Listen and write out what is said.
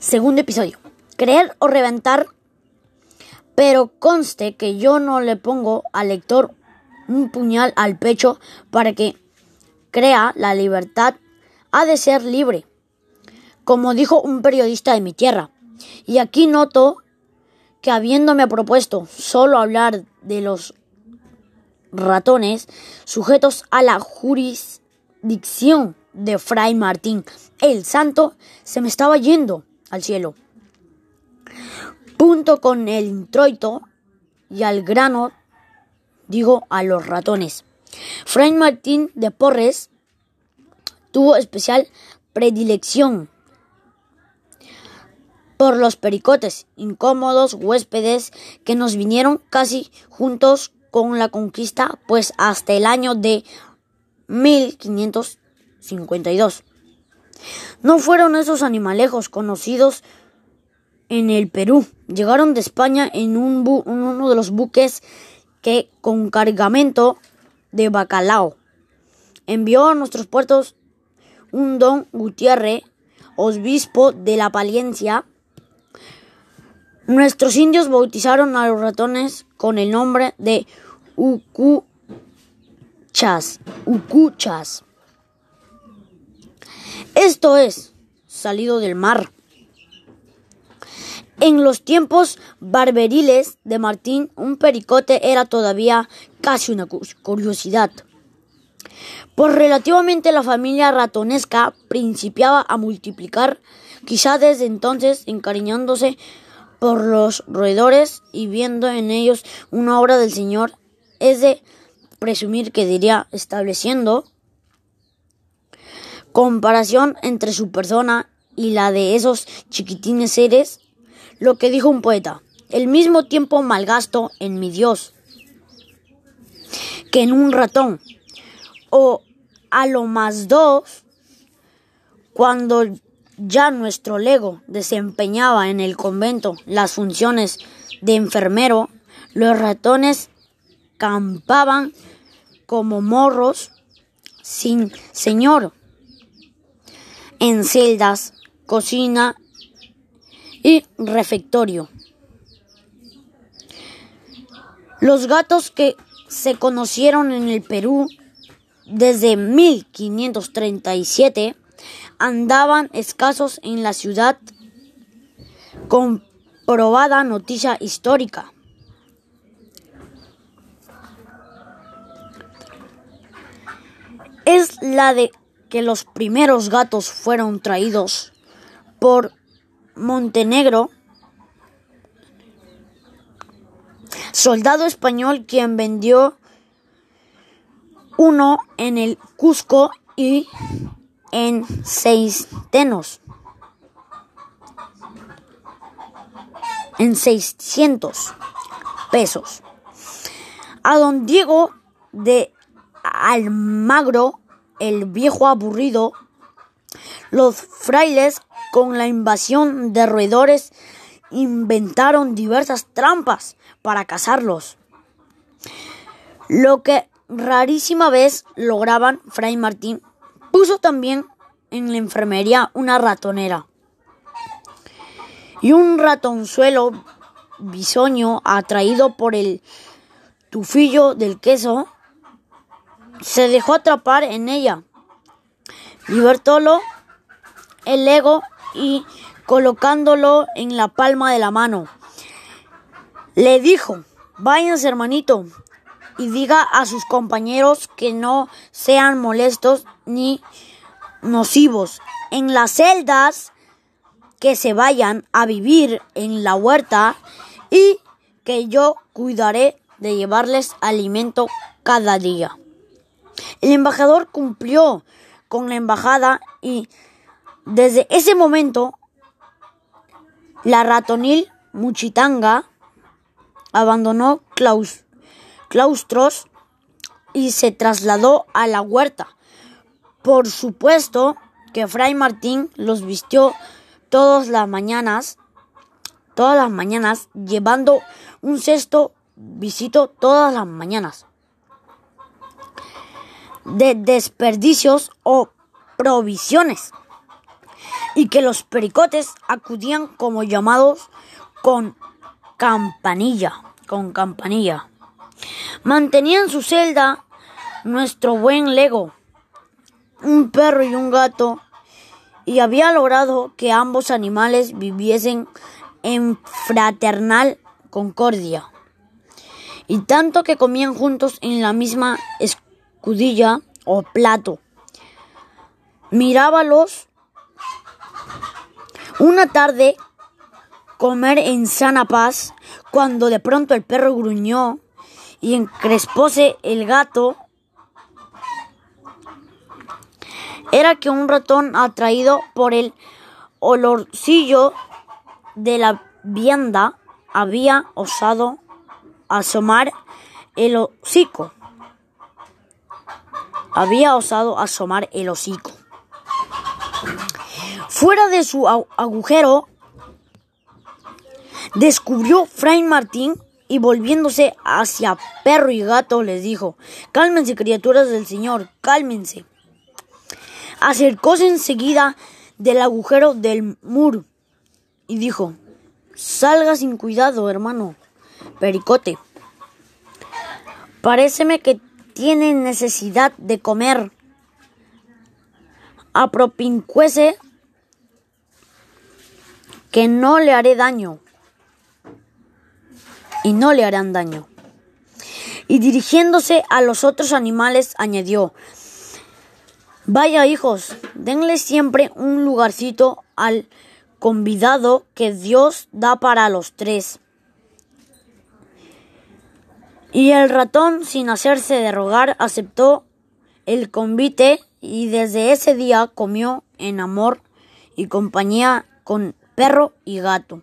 Segundo episodio. Creer o reventar. Pero conste que yo no le pongo al lector un puñal al pecho para que crea la libertad ha de ser libre, como dijo un periodista de mi tierra. Y aquí noto que habiéndome propuesto solo hablar de los ratones sujetos a la jurisdicción de Fray Martín el Santo, se me estaba yendo al cielo. Punto con el introito y al grano, digo a los ratones. Fray Martín de Porres tuvo especial predilección por los pericotes, incómodos huéspedes que nos vinieron casi juntos con la conquista, pues hasta el año de 1552. No fueron esos animalejos conocidos en el Perú. Llegaron de España en, un uno de los buques que con cargamento de bacalao envió a nuestros puertos un don Gutiérrez, obispo de la Palencia. Nuestros indios bautizaron a los ratones con el nombre de Ucuchas. Ucuchas. Esto es, salido del mar. En los tiempos barberiles de Martín, un pericote era todavía casi una curiosidad. Pues relativamente la familia ratonesca principiaba a multiplicar, quizá desde entonces encariñándose por los roedores y viendo en ellos una obra del Señor, es de presumir que diría estableciendo comparación entre su persona y la de esos chiquitines seres, lo que dijo un poeta, el mismo tiempo malgasto en mi Dios que en un ratón, o a lo más dos, cuando ya nuestro lego desempeñaba en el convento las funciones de enfermero, los ratones campaban como morros sin señor en celdas, cocina y refectorio. Los gatos que se conocieron en el Perú desde 1537 andaban escasos en la ciudad comprobada noticia histórica. Es la de que los primeros gatos fueron traídos por Montenegro, soldado español quien vendió uno en el Cusco y en seis tenos. En 600 pesos. A don Diego de Almagro el viejo aburrido, los frailes con la invasión de roedores inventaron diversas trampas para cazarlos. Lo que rarísima vez lograban Fray Martín puso también en la enfermería una ratonera y un ratonzuelo bisoño atraído por el tufillo del queso se dejó atrapar en ella. Libertólo el ego y colocándolo en la palma de la mano. Le dijo, váyanse hermanito y diga a sus compañeros que no sean molestos ni nocivos. En las celdas que se vayan a vivir en la huerta y que yo cuidaré de llevarles alimento cada día. El embajador cumplió con la embajada y desde ese momento la ratonil Muchitanga abandonó claustros y se trasladó a la huerta. Por supuesto que Fray Martín los vistió todas las mañanas, todas las mañanas, llevando un cesto visito todas las mañanas de desperdicios o provisiones. y que los pericotes acudían como llamados con campanilla, con campanilla. Mantenía en su celda nuestro buen Lego, un perro y un gato, y había logrado que ambos animales viviesen en fraternal concordia. Y tanto que comían juntos en la misma escudilla o plato. Mirábalos una tarde comer en sana paz cuando de pronto el perro gruñó y encrespóse el gato. Era que un ratón atraído por el olorcillo de la vianda había osado asomar el hocico. Había osado asomar el hocico. Fuera de su agujero, descubrió Fray Martín y volviéndose hacia perro y gato les dijo, cálmense criaturas del Señor, cálmense. Acercóse enseguida del agujero del muro y dijo, salga sin cuidado, hermano, pericote. Paréceme que tiene necesidad de comer. Apropincuese que no le haré daño y no le harán daño. Y dirigiéndose a los otros animales añadió, Vaya hijos, denle siempre un lugarcito al convidado que Dios da para los tres. Y el ratón, sin hacerse de rogar, aceptó el convite y desde ese día comió en amor y compañía con perro y gato.